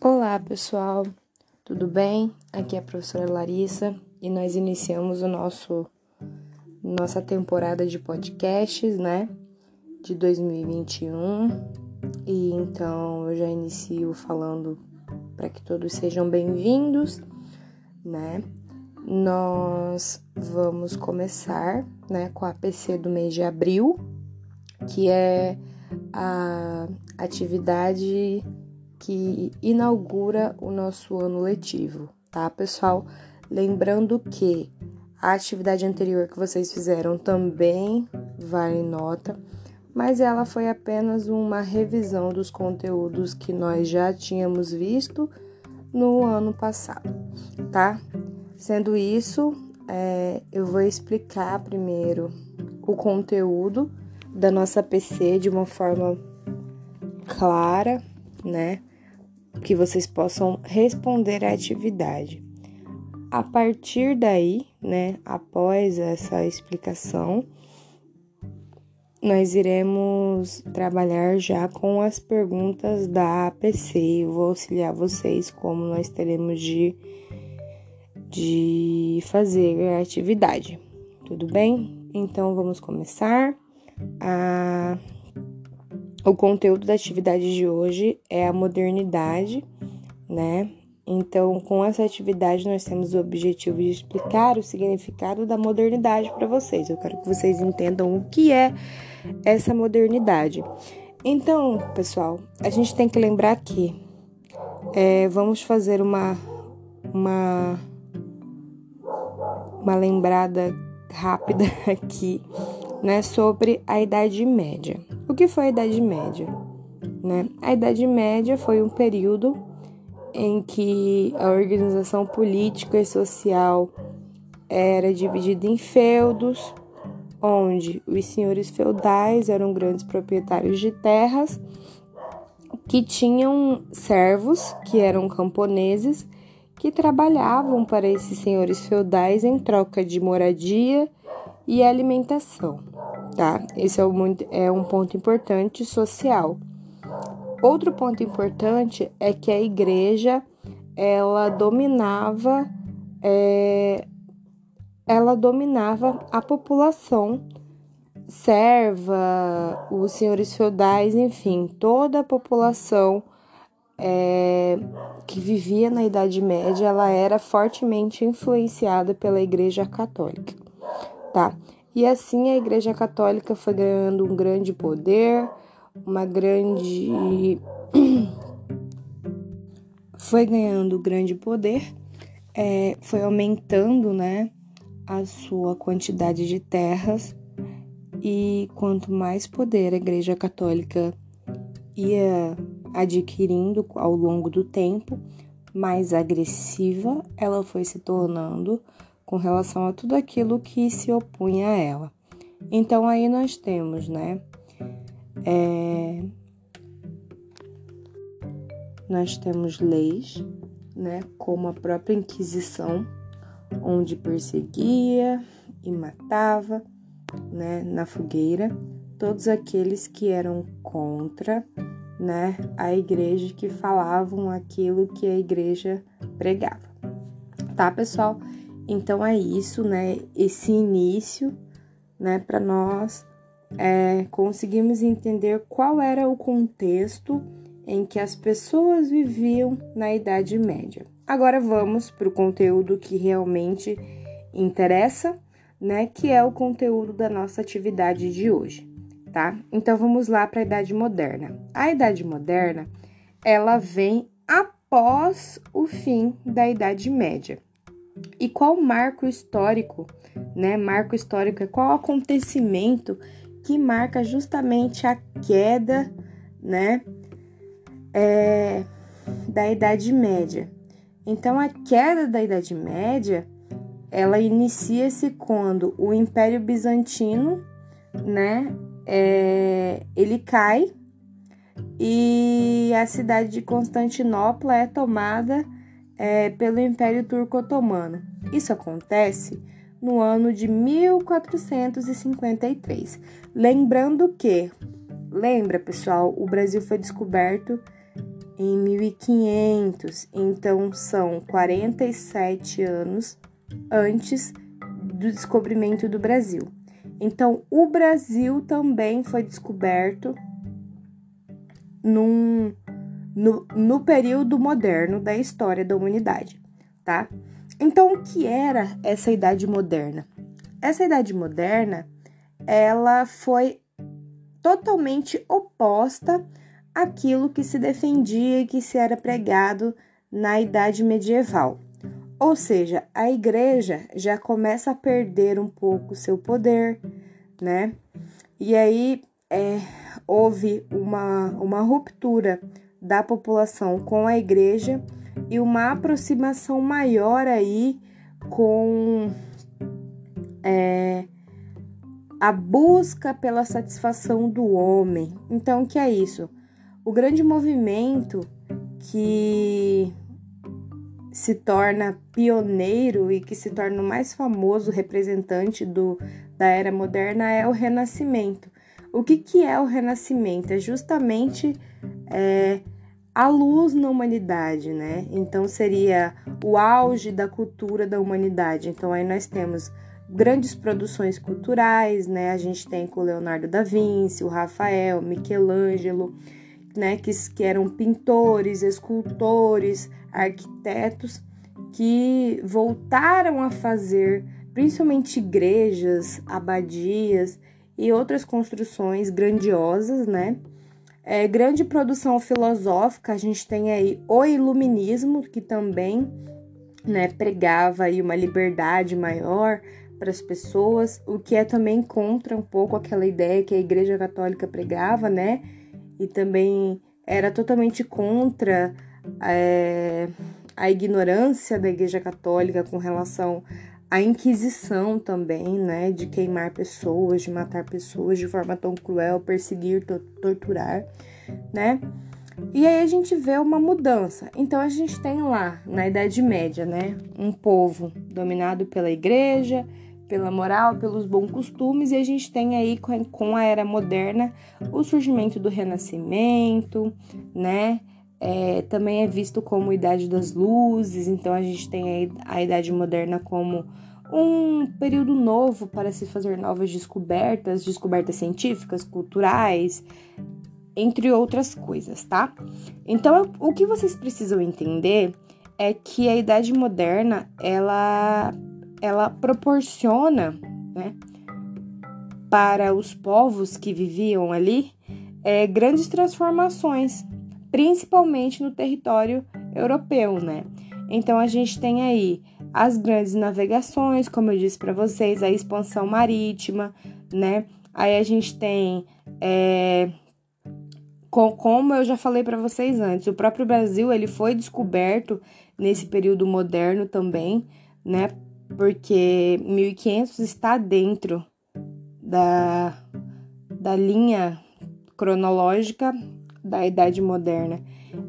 Olá, pessoal. Tudo bem? Aqui é a professora Larissa e nós iniciamos o nosso nossa temporada de podcasts, né? De 2021. E então eu já inicio falando para que todos sejam bem-vindos, né? Nós vamos começar, né, com a PC do mês de abril, que é a atividade que inaugura o nosso ano letivo, tá, pessoal? Lembrando que a atividade anterior que vocês fizeram também vale nota, mas ela foi apenas uma revisão dos conteúdos que nós já tínhamos visto no ano passado, tá? Sendo isso, é, eu vou explicar primeiro o conteúdo da nossa PC de uma forma clara, né? Que vocês possam responder à atividade. A partir daí, né, após essa explicação, nós iremos trabalhar já com as perguntas da APC. Eu vou auxiliar vocês como nós teremos de, de fazer a atividade. Tudo bem? Então vamos começar. A, o conteúdo da atividade de hoje é a modernidade, né? Então, com essa atividade, nós temos o objetivo de explicar o significado da modernidade para vocês. Eu quero que vocês entendam o que é essa modernidade. Então, pessoal, a gente tem que lembrar que é, vamos fazer uma, uma, uma lembrada rápida aqui né, sobre a Idade Média. O que foi a Idade Média? Né? A Idade Média foi um período em que a organização política e social era dividida em feudos, onde os senhores feudais eram grandes proprietários de terras que tinham servos, que eram camponeses, que trabalhavam para esses senhores feudais em troca de moradia e alimentação, tá? Esse é um, é um ponto importante social. Outro ponto importante é que a igreja ela dominava é, ela dominava a população serva, os senhores feudais, enfim, toda a população é, que vivia na Idade Média, ela era fortemente influenciada pela Igreja Católica, tá? E assim a Igreja Católica foi ganhando um grande poder, uma grande. foi ganhando grande poder, é, foi aumentando, né, a sua quantidade de terras e quanto mais poder a Igreja Católica ia adquirindo ao longo do tempo, mais agressiva ela foi se tornando com relação a tudo aquilo que se opunha a ela. Então aí nós temos, né, é, nós temos leis, né, como a própria Inquisição, onde perseguia e matava, né, na fogueira todos aqueles que eram contra, né, a igreja que falavam aquilo que a igreja pregava. Tá, pessoal? Então é isso, né? Esse início, né, para nós é, conseguimos entender qual era o contexto em que as pessoas viviam na Idade Média. Agora vamos para o conteúdo que realmente interessa, né? Que é o conteúdo da nossa atividade de hoje, tá? Então vamos lá para a Idade Moderna. A Idade Moderna ela vem após o fim da Idade Média. E qual marco histórico, né? Marco histórico é qual acontecimento que marca justamente a queda, né, é, da Idade Média. Então, a queda da Idade Média, ela inicia-se quando o Império Bizantino, né, é, ele cai e a cidade de Constantinopla é tomada é, pelo Império Turco Otomano. Isso acontece no ano de 1453. Lembrando que, lembra pessoal, o Brasil foi descoberto em 1500, então são 47 anos antes do descobrimento do Brasil. Então, o Brasil também foi descoberto num, no, no período moderno da história da humanidade, tá? Então, o que era essa idade moderna? Essa idade moderna, ela foi totalmente oposta àquilo que se defendia e que se era pregado na idade medieval. Ou seja, a igreja já começa a perder um pouco seu poder, né? E aí é, houve uma, uma ruptura da população com a igreja e uma aproximação maior aí com é, a busca pela satisfação do homem. Então, o que é isso? O grande movimento que se torna pioneiro e que se torna o mais famoso representante do, da era moderna é o Renascimento. O que, que é o Renascimento? É justamente é, a luz na humanidade, né? Então seria o auge da cultura da humanidade. Então aí nós temos grandes produções culturais, né? A gente tem com o Leonardo da Vinci, o Rafael, Michelangelo, né? Que, que eram pintores, escultores, arquitetos que voltaram a fazer principalmente igrejas, abadias e outras construções grandiosas, né? É, grande produção filosófica, a gente tem aí o iluminismo, que também né, pregava aí uma liberdade maior para as pessoas, o que é também contra um pouco aquela ideia que a Igreja Católica pregava, né? E também era totalmente contra é, a ignorância da Igreja Católica com relação a Inquisição também, né, de queimar pessoas, de matar pessoas de forma tão cruel, perseguir, torturar, né? E aí a gente vê uma mudança. Então a gente tem lá, na Idade Média, né, um povo dominado pela igreja, pela moral, pelos bons costumes, e a gente tem aí com a era moderna o surgimento do Renascimento, né? É, também é visto como Idade das Luzes, então a gente tem a, Idade Moderna como um período novo para se fazer novas descobertas, descobertas científicas, culturais, entre outras coisas, tá? Então, o que vocês precisam entender é que a Idade Moderna, ela, ela proporciona, né, para os povos que viviam ali, é, grandes transformações, principalmente no território europeu, né? Então a gente tem aí as grandes navegações, como eu disse para vocês, a expansão marítima, né? Aí a gente tem, é, com, como eu já falei para vocês antes, o próprio Brasil ele foi descoberto nesse período moderno também, né? Porque 1500 está dentro da, da linha cronológica da Idade Moderna.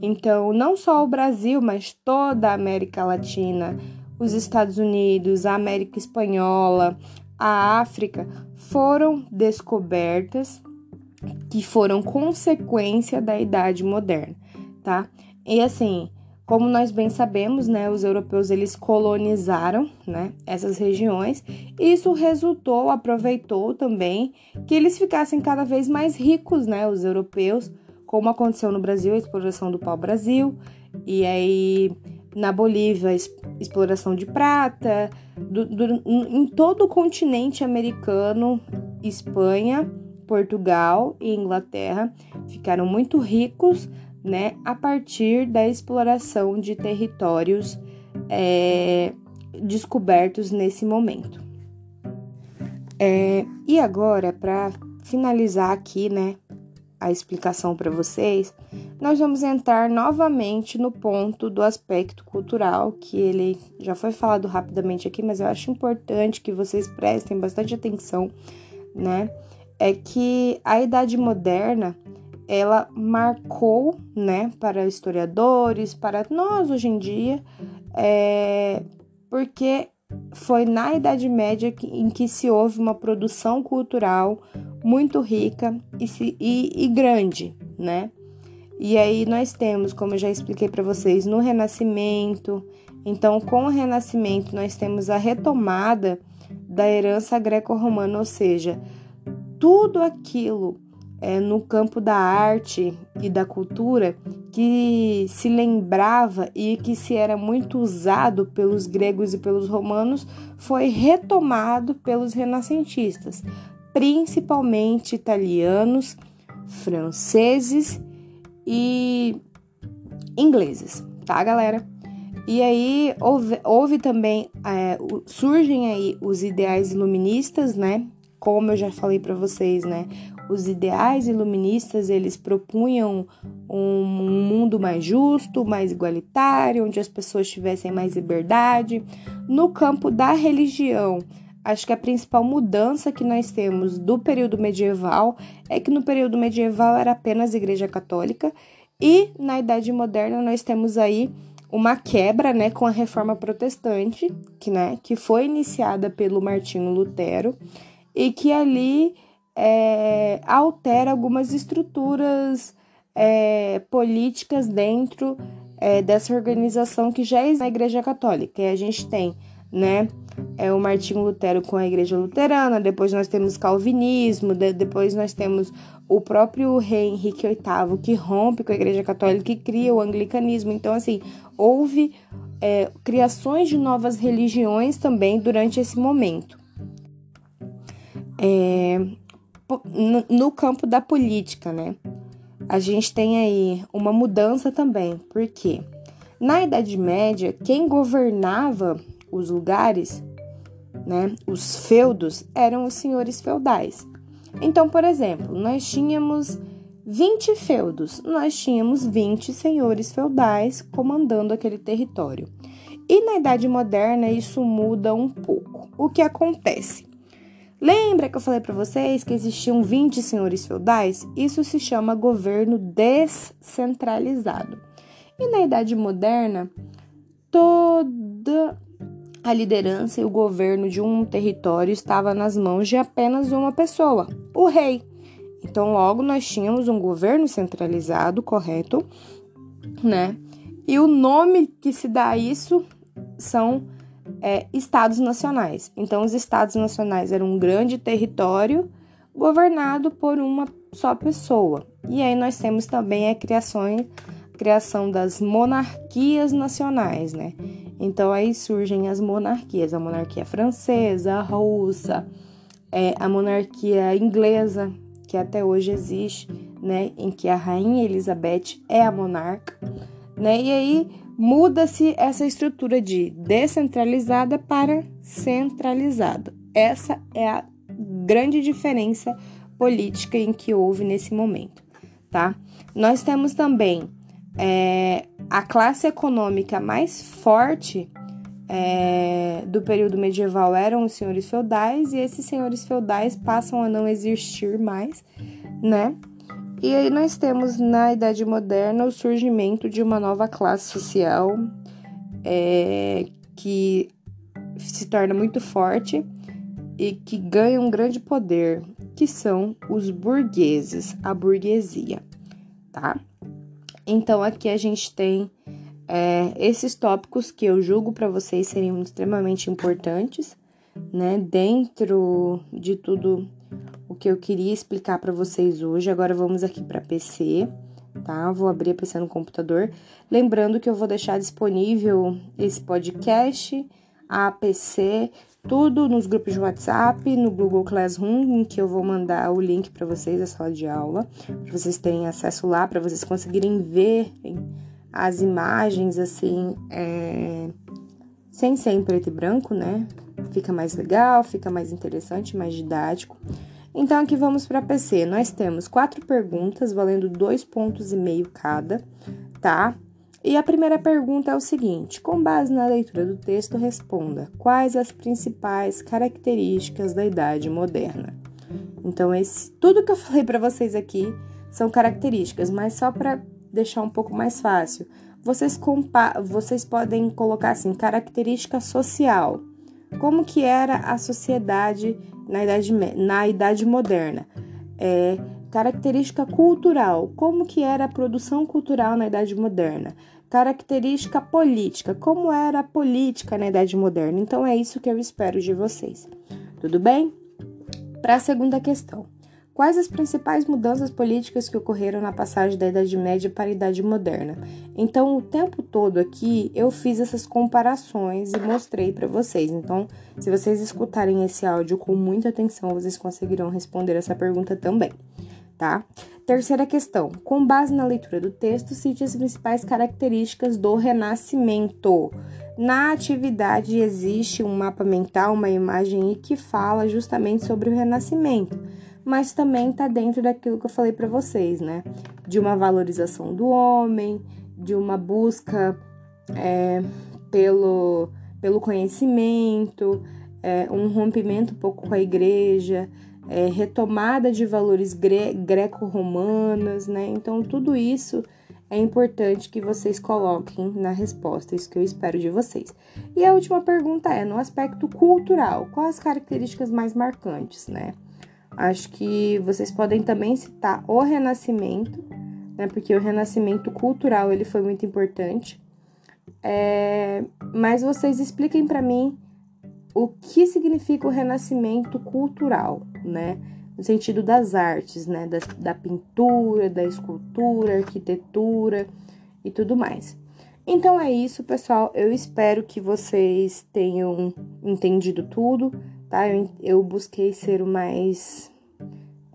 Então, não só o Brasil, mas toda a América Latina, os Estados Unidos, a América Espanhola, a África foram descobertas que foram consequência da Idade Moderna, tá? E assim, como nós bem sabemos, né, os europeus eles colonizaram, né, essas regiões, e isso resultou, aproveitou também que eles ficassem cada vez mais ricos, né, os europeus, como aconteceu no Brasil, a exploração do pau-brasil, e aí na Bolívia, exploração de prata, do, do, em todo o continente americano, Espanha, Portugal e Inglaterra ficaram muito ricos, né, a partir da exploração de territórios é, descobertos nesse momento. É, e agora, para finalizar aqui, né, a explicação para vocês, nós vamos entrar novamente no ponto do aspecto cultural, que ele já foi falado rapidamente aqui, mas eu acho importante que vocês prestem bastante atenção, né? É que a Idade Moderna ela marcou, né, para historiadores, para nós hoje em dia, é, porque foi na Idade Média em que se houve uma produção cultural muito rica e, se, e, e grande, né? E aí nós temos, como eu já expliquei para vocês, no Renascimento. Então, com o Renascimento, nós temos a retomada da herança greco-romana, ou seja, tudo aquilo é, no campo da arte e da cultura que se lembrava e que se era muito usado pelos gregos e pelos romanos foi retomado pelos renascentistas, principalmente italianos, franceses e ingleses, tá, galera? E aí houve, houve também, é, surgem aí os ideais iluministas, né? Como eu já falei para vocês, né? Os ideais iluministas, eles propunham um mundo mais justo, mais igualitário, onde as pessoas tivessem mais liberdade. No campo da religião, acho que a principal mudança que nós temos do período medieval é que no período medieval era apenas Igreja Católica e na Idade Moderna nós temos aí uma quebra, né, com a Reforma Protestante, que, né, que foi iniciada pelo Martinho Lutero e que ali é, altera algumas estruturas é, políticas dentro é, dessa organização que já existe na Igreja Católica. E a gente tem, né, é o Martinho Lutero com a Igreja Luterana, depois nós temos Calvinismo, de, depois nós temos o próprio rei Henrique VIII que rompe com a Igreja Católica e cria o anglicanismo. Então, assim, houve é, criações de novas religiões também durante esse momento. É, no campo da política, né? A gente tem aí uma mudança também, porque na Idade Média, quem governava os lugares, né, os feudos, eram os senhores feudais. Então, por exemplo, nós tínhamos 20 feudos, nós tínhamos 20 senhores feudais comandando aquele território. E na Idade Moderna isso muda um pouco. O que acontece? Lembra que eu falei para vocês que existiam 20 senhores feudais? Isso se chama governo descentralizado. E na Idade Moderna, toda a liderança e o governo de um território estava nas mãos de apenas uma pessoa, o rei. Então, logo nós tínhamos um governo centralizado, correto, né? E o nome que se dá a isso são é, estados nacionais. Então, os estados nacionais eram um grande território governado por uma só pessoa. E aí nós temos também a criação, a criação das monarquias nacionais, né? Então aí surgem as monarquias, a monarquia francesa, a russa, é, a monarquia inglesa, que até hoje existe, né? Em que a rainha Elizabeth é a monarca, né? E aí muda-se essa estrutura de descentralizada para centralizada. Essa é a grande diferença política em que houve nesse momento, tá? Nós temos também é, a classe econômica mais forte é, do período medieval eram os senhores feudais e esses senhores feudais passam a não existir mais, né? E aí nós temos na Idade Moderna o surgimento de uma nova classe social é, que se torna muito forte e que ganha um grande poder, que são os burgueses, a burguesia, tá? Então aqui a gente tem é, esses tópicos que eu julgo para vocês seriam extremamente importantes, né? Dentro de tudo o que eu queria explicar para vocês hoje. Agora vamos aqui para PC, tá? Vou abrir a PC no computador. Lembrando que eu vou deixar disponível esse podcast, a PC, tudo nos grupos de WhatsApp, no Google Classroom, em que eu vou mandar o link para vocês da sala de aula, para vocês terem acesso lá, para vocês conseguirem ver as imagens assim, é, sem ser em preto e branco, né? Fica mais legal, fica mais interessante, mais didático. Então, aqui vamos para PC. Nós temos quatro perguntas, valendo dois pontos e meio cada, tá? E a primeira pergunta é o seguinte: com base na leitura do texto, responda quais as principais características da idade moderna. Então, esse, tudo que eu falei para vocês aqui são características, mas só para deixar um pouco mais fácil, vocês, vocês podem colocar assim: característica social. Como que era a sociedade na idade, na idade moderna. É, característica cultural, como que era a produção cultural na Idade Moderna? Característica política, como era a política na Idade Moderna? Então é isso que eu espero de vocês. Tudo bem? Para a segunda questão. Quais as principais mudanças políticas que ocorreram na passagem da Idade Média para a Idade Moderna? Então, o tempo todo aqui eu fiz essas comparações e mostrei para vocês. Então, se vocês escutarem esse áudio com muita atenção, vocês conseguirão responder essa pergunta também, tá? Terceira questão. Com base na leitura do texto, cite as principais características do Renascimento. Na atividade existe um mapa mental, uma imagem que fala justamente sobre o Renascimento mas também está dentro daquilo que eu falei para vocês, né? De uma valorização do homem, de uma busca é, pelo, pelo conhecimento, é, um rompimento um pouco com a igreja, é, retomada de valores gre greco-romanos, né? Então, tudo isso é importante que vocês coloquem na resposta, isso que eu espero de vocês. E a última pergunta é: no aspecto cultural, quais as características mais marcantes, né? Acho que vocês podem também citar o Renascimento, né? Porque o Renascimento cultural ele foi muito importante. É, mas vocês expliquem para mim o que significa o Renascimento cultural, né? No sentido das artes, né? Da, da pintura, da escultura, arquitetura e tudo mais. Então é isso, pessoal. Eu espero que vocês tenham entendido tudo tá? Eu, eu busquei ser o mais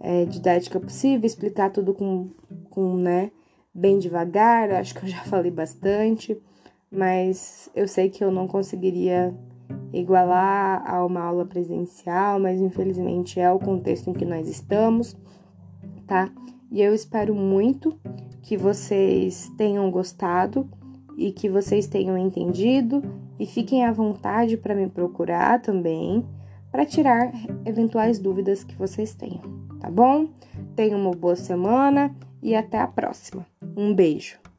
é, didática possível, explicar tudo com, com, né, bem devagar. Acho que eu já falei bastante, mas eu sei que eu não conseguiria igualar a uma aula presencial, mas infelizmente é o contexto em que nós estamos, tá? E eu espero muito que vocês tenham gostado e que vocês tenham entendido e fiquem à vontade para me procurar também para tirar eventuais dúvidas que vocês tenham, tá bom? Tenham uma boa semana e até a próxima. Um beijo!